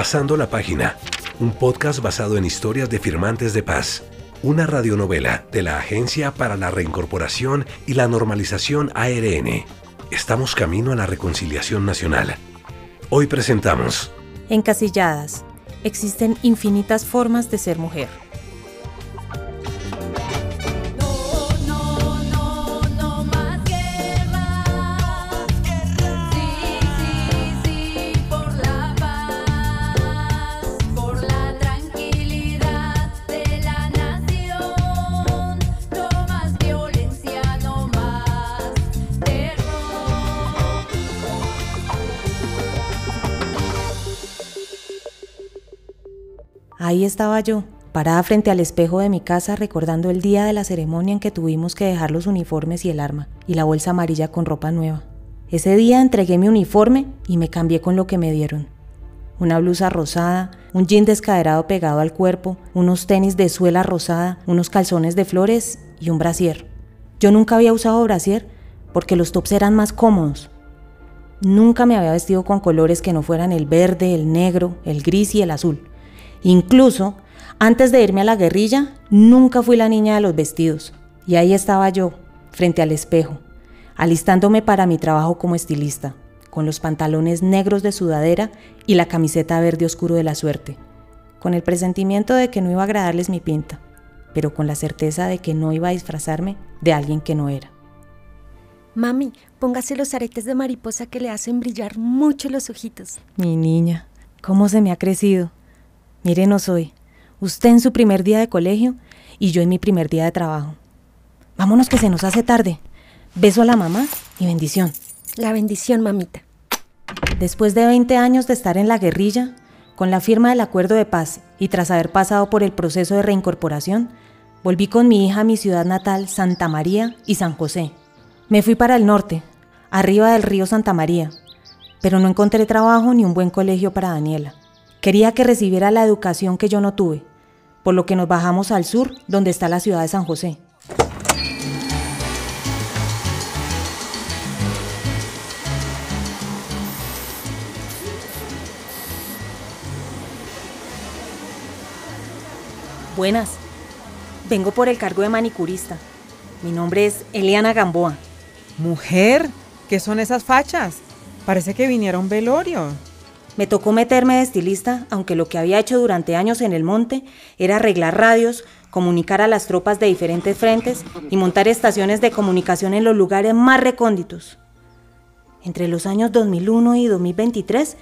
Pasando la página, un podcast basado en historias de firmantes de paz, una radionovela de la Agencia para la Reincorporación y la Normalización ARN. Estamos camino a la reconciliación nacional. Hoy presentamos Encasilladas. Existen infinitas formas de ser mujer. Ahí estaba yo, parada frente al espejo de mi casa recordando el día de la ceremonia en que tuvimos que dejar los uniformes y el arma, y la bolsa amarilla con ropa nueva. Ese día entregué mi uniforme y me cambié con lo que me dieron. Una blusa rosada, un jean descaderado pegado al cuerpo, unos tenis de suela rosada, unos calzones de flores y un brasier. Yo nunca había usado brasier porque los tops eran más cómodos. Nunca me había vestido con colores que no fueran el verde, el negro, el gris y el azul. Incluso, antes de irme a la guerrilla, nunca fui la niña de los vestidos. Y ahí estaba yo, frente al espejo, alistándome para mi trabajo como estilista, con los pantalones negros de sudadera y la camiseta verde oscuro de la suerte, con el presentimiento de que no iba a agradarles mi pinta, pero con la certeza de que no iba a disfrazarme de alguien que no era. Mami, póngase los aretes de mariposa que le hacen brillar mucho los ojitos. Mi niña, ¿cómo se me ha crecido? Mírenos hoy, usted en su primer día de colegio y yo en mi primer día de trabajo. Vámonos que se nos hace tarde. Beso a la mamá y bendición. La bendición, mamita. Después de 20 años de estar en la guerrilla, con la firma del acuerdo de paz y tras haber pasado por el proceso de reincorporación, volví con mi hija a mi ciudad natal, Santa María y San José. Me fui para el norte, arriba del río Santa María, pero no encontré trabajo ni un buen colegio para Daniela. Quería que recibiera la educación que yo no tuve, por lo que nos bajamos al sur, donde está la ciudad de San José. Buenas. Vengo por el cargo de manicurista. Mi nombre es Eliana Gamboa. Mujer, ¿qué son esas fachas? Parece que viniera un velorio. Me tocó meterme de estilista, aunque lo que había hecho durante años en el monte era arreglar radios, comunicar a las tropas de diferentes frentes y montar estaciones de comunicación en los lugares más recónditos. Entre los años 2001 y 2023,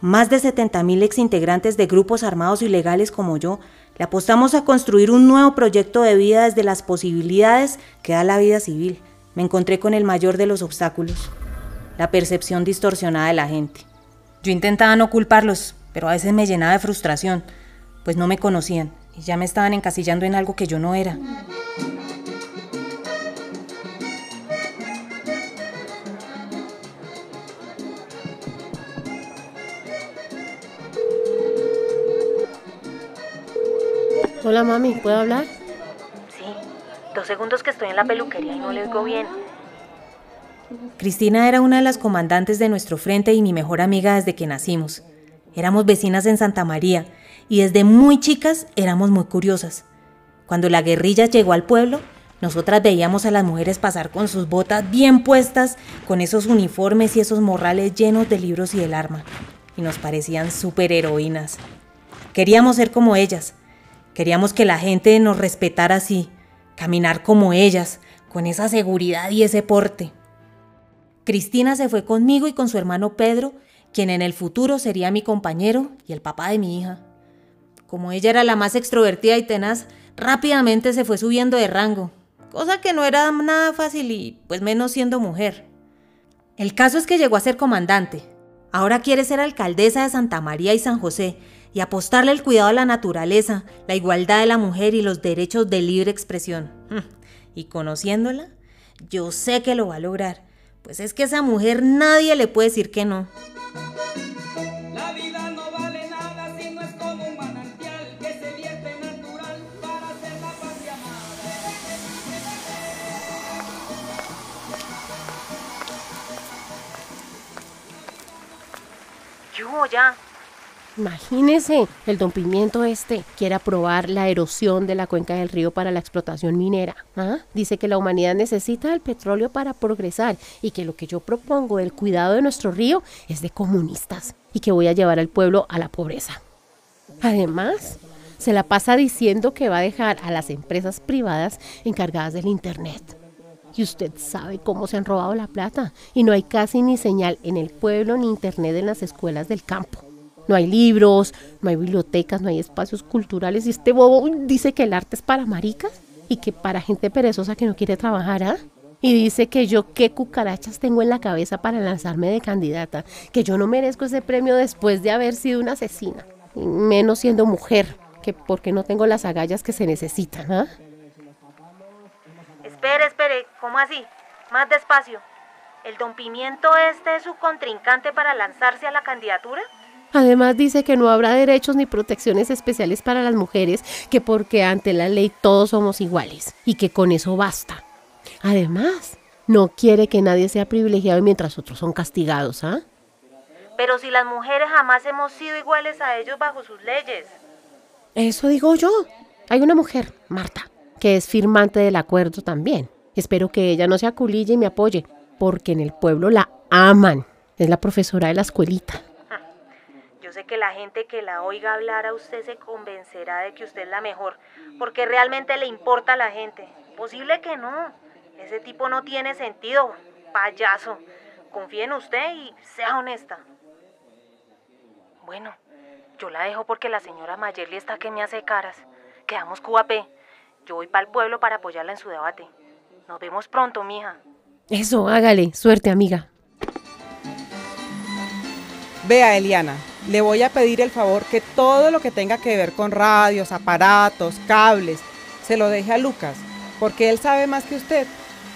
más de 70.000 exintegrantes de grupos armados ilegales como yo le apostamos a construir un nuevo proyecto de vida desde las posibilidades que da la vida civil. Me encontré con el mayor de los obstáculos, la percepción distorsionada de la gente. Yo intentaba no culparlos, pero a veces me llenaba de frustración, pues no me conocían y ya me estaban encasillando en algo que yo no era. Hola mami, ¿puedo hablar? Sí, dos segundos que estoy en la peluquería y no les oigo bien. Cristina era una de las comandantes de nuestro frente y mi mejor amiga desde que nacimos. Éramos vecinas en Santa María y desde muy chicas éramos muy curiosas. Cuando la guerrilla llegó al pueblo, nosotras veíamos a las mujeres pasar con sus botas bien puestas, con esos uniformes y esos morrales llenos de libros y el arma, y nos parecían superheroínas. Queríamos ser como ellas, queríamos que la gente nos respetara así, caminar como ellas, con esa seguridad y ese porte. Cristina se fue conmigo y con su hermano Pedro, quien en el futuro sería mi compañero y el papá de mi hija. Como ella era la más extrovertida y tenaz, rápidamente se fue subiendo de rango, cosa que no era nada fácil y pues menos siendo mujer. El caso es que llegó a ser comandante. Ahora quiere ser alcaldesa de Santa María y San José y apostarle el cuidado a la naturaleza, la igualdad de la mujer y los derechos de libre expresión. Y conociéndola, yo sé que lo va a lograr pues es que a esa mujer nadie le puede decir que no. La vida no vale nada si no es como un manantial que se vierte natural para hacer la patria madre. ¿Qué hubo ya? Imagínese, el don Pimiento este quiere aprobar la erosión de la cuenca del río para la explotación minera. ¿ah? Dice que la humanidad necesita el petróleo para progresar y que lo que yo propongo del cuidado de nuestro río es de comunistas y que voy a llevar al pueblo a la pobreza. Además, se la pasa diciendo que va a dejar a las empresas privadas encargadas del Internet. Y usted sabe cómo se han robado la plata y no hay casi ni señal en el pueblo ni Internet en las escuelas del campo. No hay libros, no hay bibliotecas, no hay espacios culturales. Y este bobo dice que el arte es para maricas y que para gente perezosa que no quiere trabajar, ¿ah? Y dice que yo qué cucarachas tengo en la cabeza para lanzarme de candidata, que yo no merezco ese premio después de haber sido una asesina, menos siendo mujer, que porque no tengo las agallas que se necesitan, ¿ah? Espere, espere, ¿cómo así? Más despacio. ¿El don Pimiento este es su contrincante para lanzarse a la candidatura? Además dice que no habrá derechos ni protecciones especiales para las mujeres, que porque ante la ley todos somos iguales y que con eso basta. Además, no quiere que nadie sea privilegiado mientras otros son castigados, ¿ah? Pero si las mujeres jamás hemos sido iguales a ellos bajo sus leyes. Eso digo yo. Hay una mujer, Marta, que es firmante del acuerdo también. Espero que ella no se aculille y me apoye, porque en el pueblo la aman. Es la profesora de la escuelita. Yo sé que la gente que la oiga hablar a usted se convencerá de que usted es la mejor, porque realmente le importa a la gente. Posible que no. Ese tipo no tiene sentido, payaso. Confíe en usted y sea honesta. Bueno, yo la dejo porque la señora Mayerly está que me hace caras. Quedamos QAP. Yo voy para el pueblo para apoyarla en su debate. Nos vemos pronto, mija. Eso, hágale. Suerte, amiga. Vea, Eliana, le voy a pedir el favor que todo lo que tenga que ver con radios, aparatos, cables, se lo deje a Lucas, porque él sabe más que usted.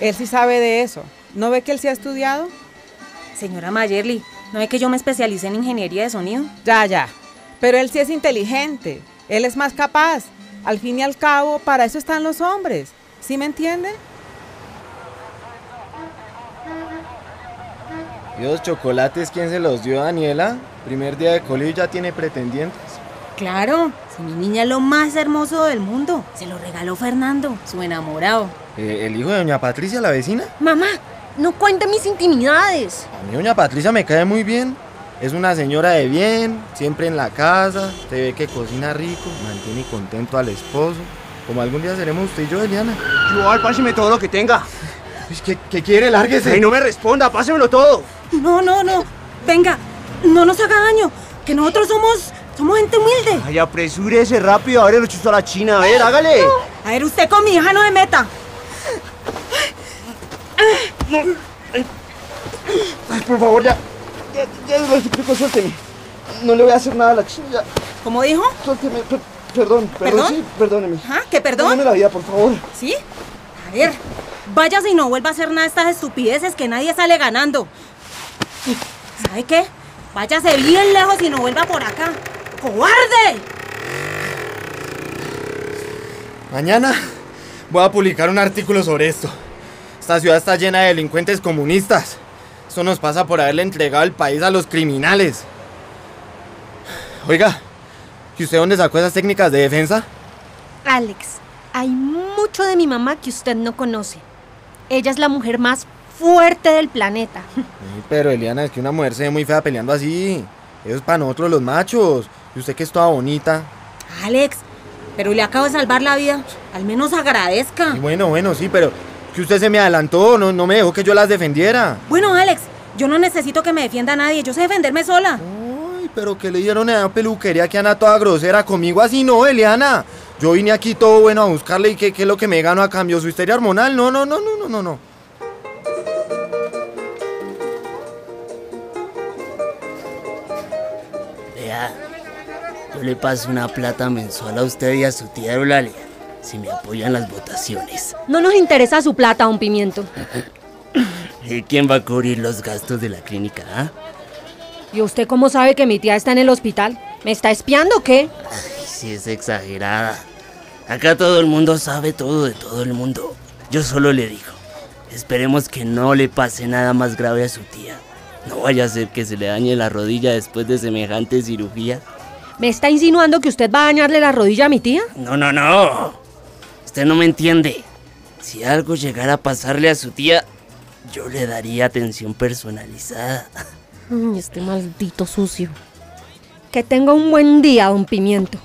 Él sí sabe de eso. ¿No ve que él sí ha estudiado? Señora Mayerly, ¿no ve que yo me especialicé en ingeniería de sonido? Ya, ya. Pero él sí es inteligente. Él es más capaz. Al fin y al cabo, para eso están los hombres. ¿Sí me entiende? ¿Y los chocolates quién se los dio, Daniela? Primer día de colegio y ya tiene pretendientes. Claro, si mi niña es lo más hermoso del mundo. Se lo regaló Fernando, su enamorado. Eh, ¿El hijo de doña Patricia, la vecina? Mamá, no cuente mis intimidades. A mí doña Patricia me cae muy bien. Es una señora de bien, siempre en la casa, se ve que cocina rico, mantiene contento al esposo. Como algún día seremos usted y yo, Eliana. Igual, páseme todo lo que tenga. ¿Qué, qué quiere? Lárguese. Ay, no me responda, pásemelo todo. No, no, no. Venga, no nos haga daño. Que nosotros somos, somos gente humilde. Ay, apresúrese rápido, a ver el chuzo a la china, a ver, hágale. A ver, usted con mi hija no me meta. Ay, por favor, ya. Ya, ya lo suplico, suélteme. No le voy a hacer nada a la china, ya. ¿Cómo dijo? Suélteme, per- perdón, perdón, ¿Perdón? sí, perdóneme. ¿Ah? ¿Qué perdón? Perdóneme la vida, por favor. ¿Sí? A ver, váyase y no vuelva a hacer nada de estas estupideces que nadie sale ganando. ¿Sabe qué? Váyase bien lejos y no vuelva por acá. ¡Cobarde! Mañana voy a publicar un artículo sobre esto. Esta ciudad está llena de delincuentes comunistas. Esto nos pasa por haberle entregado el país a los criminales. Oiga, ¿y usted dónde sacó esas técnicas de defensa? Alex, hay mucho de mi mamá que usted no conoce. Ella es la mujer más fuerte del planeta. Sí, pero Eliana, es que una mujer se ve muy fea peleando así. Eso es para nosotros los machos. Y usted que es toda bonita. Alex, pero le acabo de salvar la vida. Al menos agradezca. Y bueno, bueno, sí, pero que usted se me adelantó, no, no me dejó que yo las defendiera. Bueno, Alex, yo no necesito que me defienda nadie. Yo sé defenderme sola. Ay, pero que le dieron a la peluquería que anda toda grosera conmigo así, no, Eliana. Yo vine aquí todo bueno a buscarle y qué, qué es lo que me gano a cambio, su histeria hormonal. No, no, no, no, no, no, no. Le paso una plata mensual a usted y a su tía Eulalia si me apoyan las votaciones. No nos interesa su plata, don Pimiento. ¿Y quién va a cubrir los gastos de la clínica, ah? ¿Y usted cómo sabe que mi tía está en el hospital? ¿Me está espiando o qué? Ay, sí es exagerada. Acá todo el mundo sabe todo de todo el mundo. Yo solo le digo, esperemos que no le pase nada más grave a su tía. No vaya a ser que se le dañe la rodilla después de semejante cirugía. ¿Me está insinuando que usted va a dañarle la rodilla a mi tía? No, no, no. Usted no me entiende. Si algo llegara a pasarle a su tía, yo le daría atención personalizada. Ay, este maldito sucio. Que tenga un buen día, don Pimiento.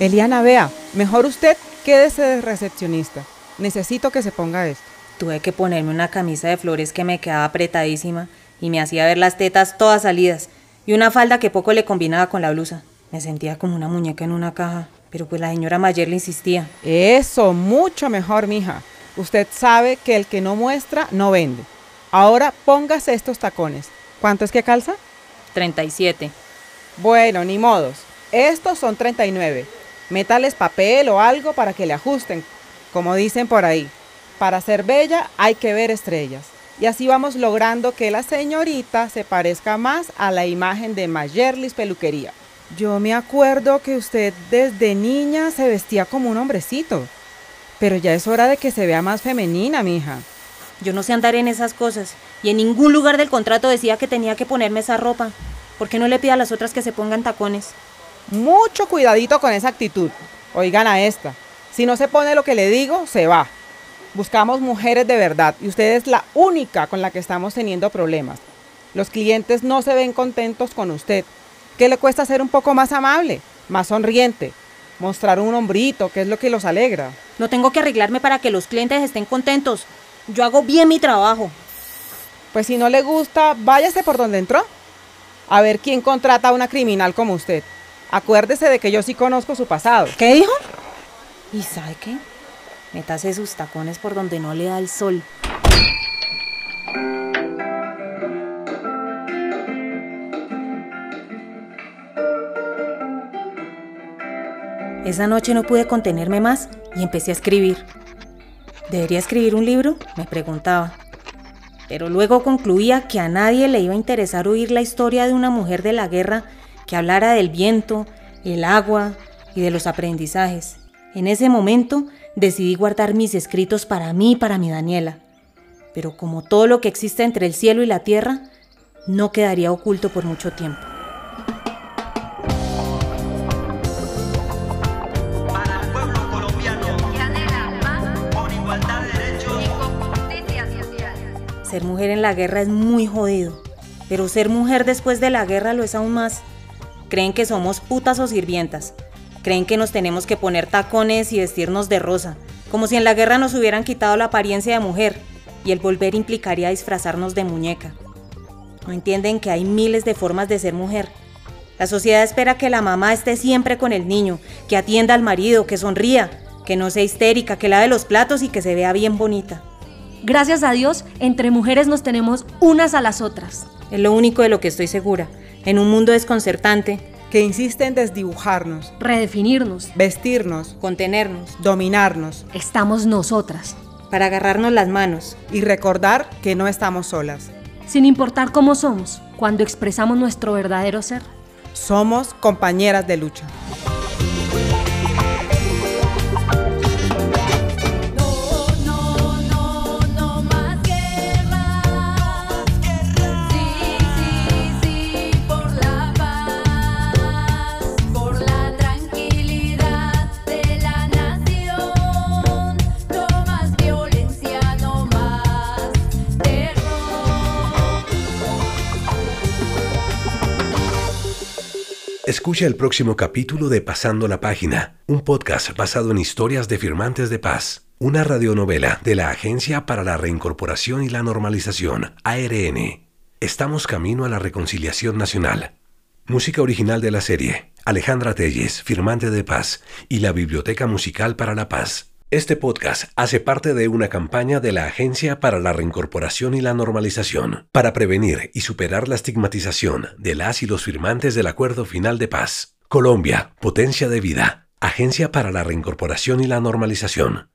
Eliana, vea, mejor usted quédese de recepcionista. Necesito que se ponga esto. Tuve que ponerme una camisa de flores que me quedaba apretadísima y me hacía ver las tetas todas salidas y una falda que poco le combinaba con la blusa. Me sentía como una muñeca en una caja, pero pues la señora Mayer le insistía. Eso, mucho mejor, mija. Usted sabe que el que no muestra no vende. Ahora póngase estos tacones. ¿Cuánto es que calza? 37. Bueno, ni modos. Estos son 39. Métales papel o algo para que le ajusten, como dicen por ahí. Para ser bella hay que ver estrellas. Y así vamos logrando que la señorita se parezca más a la imagen de Mayerlis Peluquería. Yo me acuerdo que usted desde niña se vestía como un hombrecito. Pero ya es hora de que se vea más femenina, mija. Yo no sé andar en esas cosas y en ningún lugar del contrato decía que tenía que ponerme esa ropa. ¿Por qué no le pida a las otras que se pongan tacones? Mucho cuidadito con esa actitud. Oigan a esta. Si no se pone lo que le digo, se va. Buscamos mujeres de verdad y usted es la única con la que estamos teniendo problemas. Los clientes no se ven contentos con usted. ¿Qué le cuesta ser un poco más amable, más sonriente? Mostrar un hombrito, que es lo que los alegra. No tengo que arreglarme para que los clientes estén contentos. Yo hago bien mi trabajo. Pues si no le gusta, váyase por donde entró. A ver quién contrata a una criminal como usted. Acuérdese de que yo sí conozco su pasado. ¿Qué dijo? ¿Y sabe qué? Métase sus tacones por donde no le da el sol. Esa noche no pude contenerme más y empecé a escribir. ¿Debería escribir un libro? Me preguntaba. Pero luego concluía que a nadie le iba a interesar oír la historia de una mujer de la guerra que hablara del viento, el agua y de los aprendizajes. En ese momento decidí guardar mis escritos para mí y para mi Daniela. Pero como todo lo que existe entre el cielo y la tierra, no quedaría oculto por mucho tiempo. Para el pueblo colombiano que anhela paz con igualdad de derechos y con justicia social. Ser mujer en la guerra es muy jodido, pero ser mujer después de la guerra lo es aún más. Creen que somos putas o sirvientas. Creen que nos tenemos que poner tacones y vestirnos de rosa, como si en la guerra nos hubieran quitado la apariencia de mujer y el volver implicaría disfrazarnos de muñeca. No entienden que hay miles de formas de ser mujer. La sociedad espera que la mamá esté siempre con el niño, que atienda al marido, que sonría, que no sea histérica, que lave los platos y que se vea bien bonita. Gracias a Dios, entre mujeres nos tenemos unas a las otras. Es lo único de lo que estoy segura. En un mundo desconcertante, Que insiste en desdibujarnos, Redefinirnos. vestirnos, contenernos, dominarnos Estamos nosotras. para agarrarnos las manos, y recordar que no estamos solas. Sin importar cómo somos, cuando expresamos nuestro verdadero ser. Somos compañeras de lucha. Escucha el próximo capítulo de Pasando la Página, un podcast basado en historias de firmantes de paz, una radionovela de la Agencia para la Reincorporación y la Normalización, ARN. Estamos camino a la reconciliación nacional. Música original de la serie, Alejandra Telles, firmante de paz, y la Biblioteca Musical para la Paz. Este podcast hace parte de una campaña de la Agencia para la Reincorporación y la Normalización para prevenir y superar la estigmatización de las y los firmantes del Acuerdo Final de Paz. Colombia, Potencia de Vida, Agencia para la Reincorporación y la Normalización.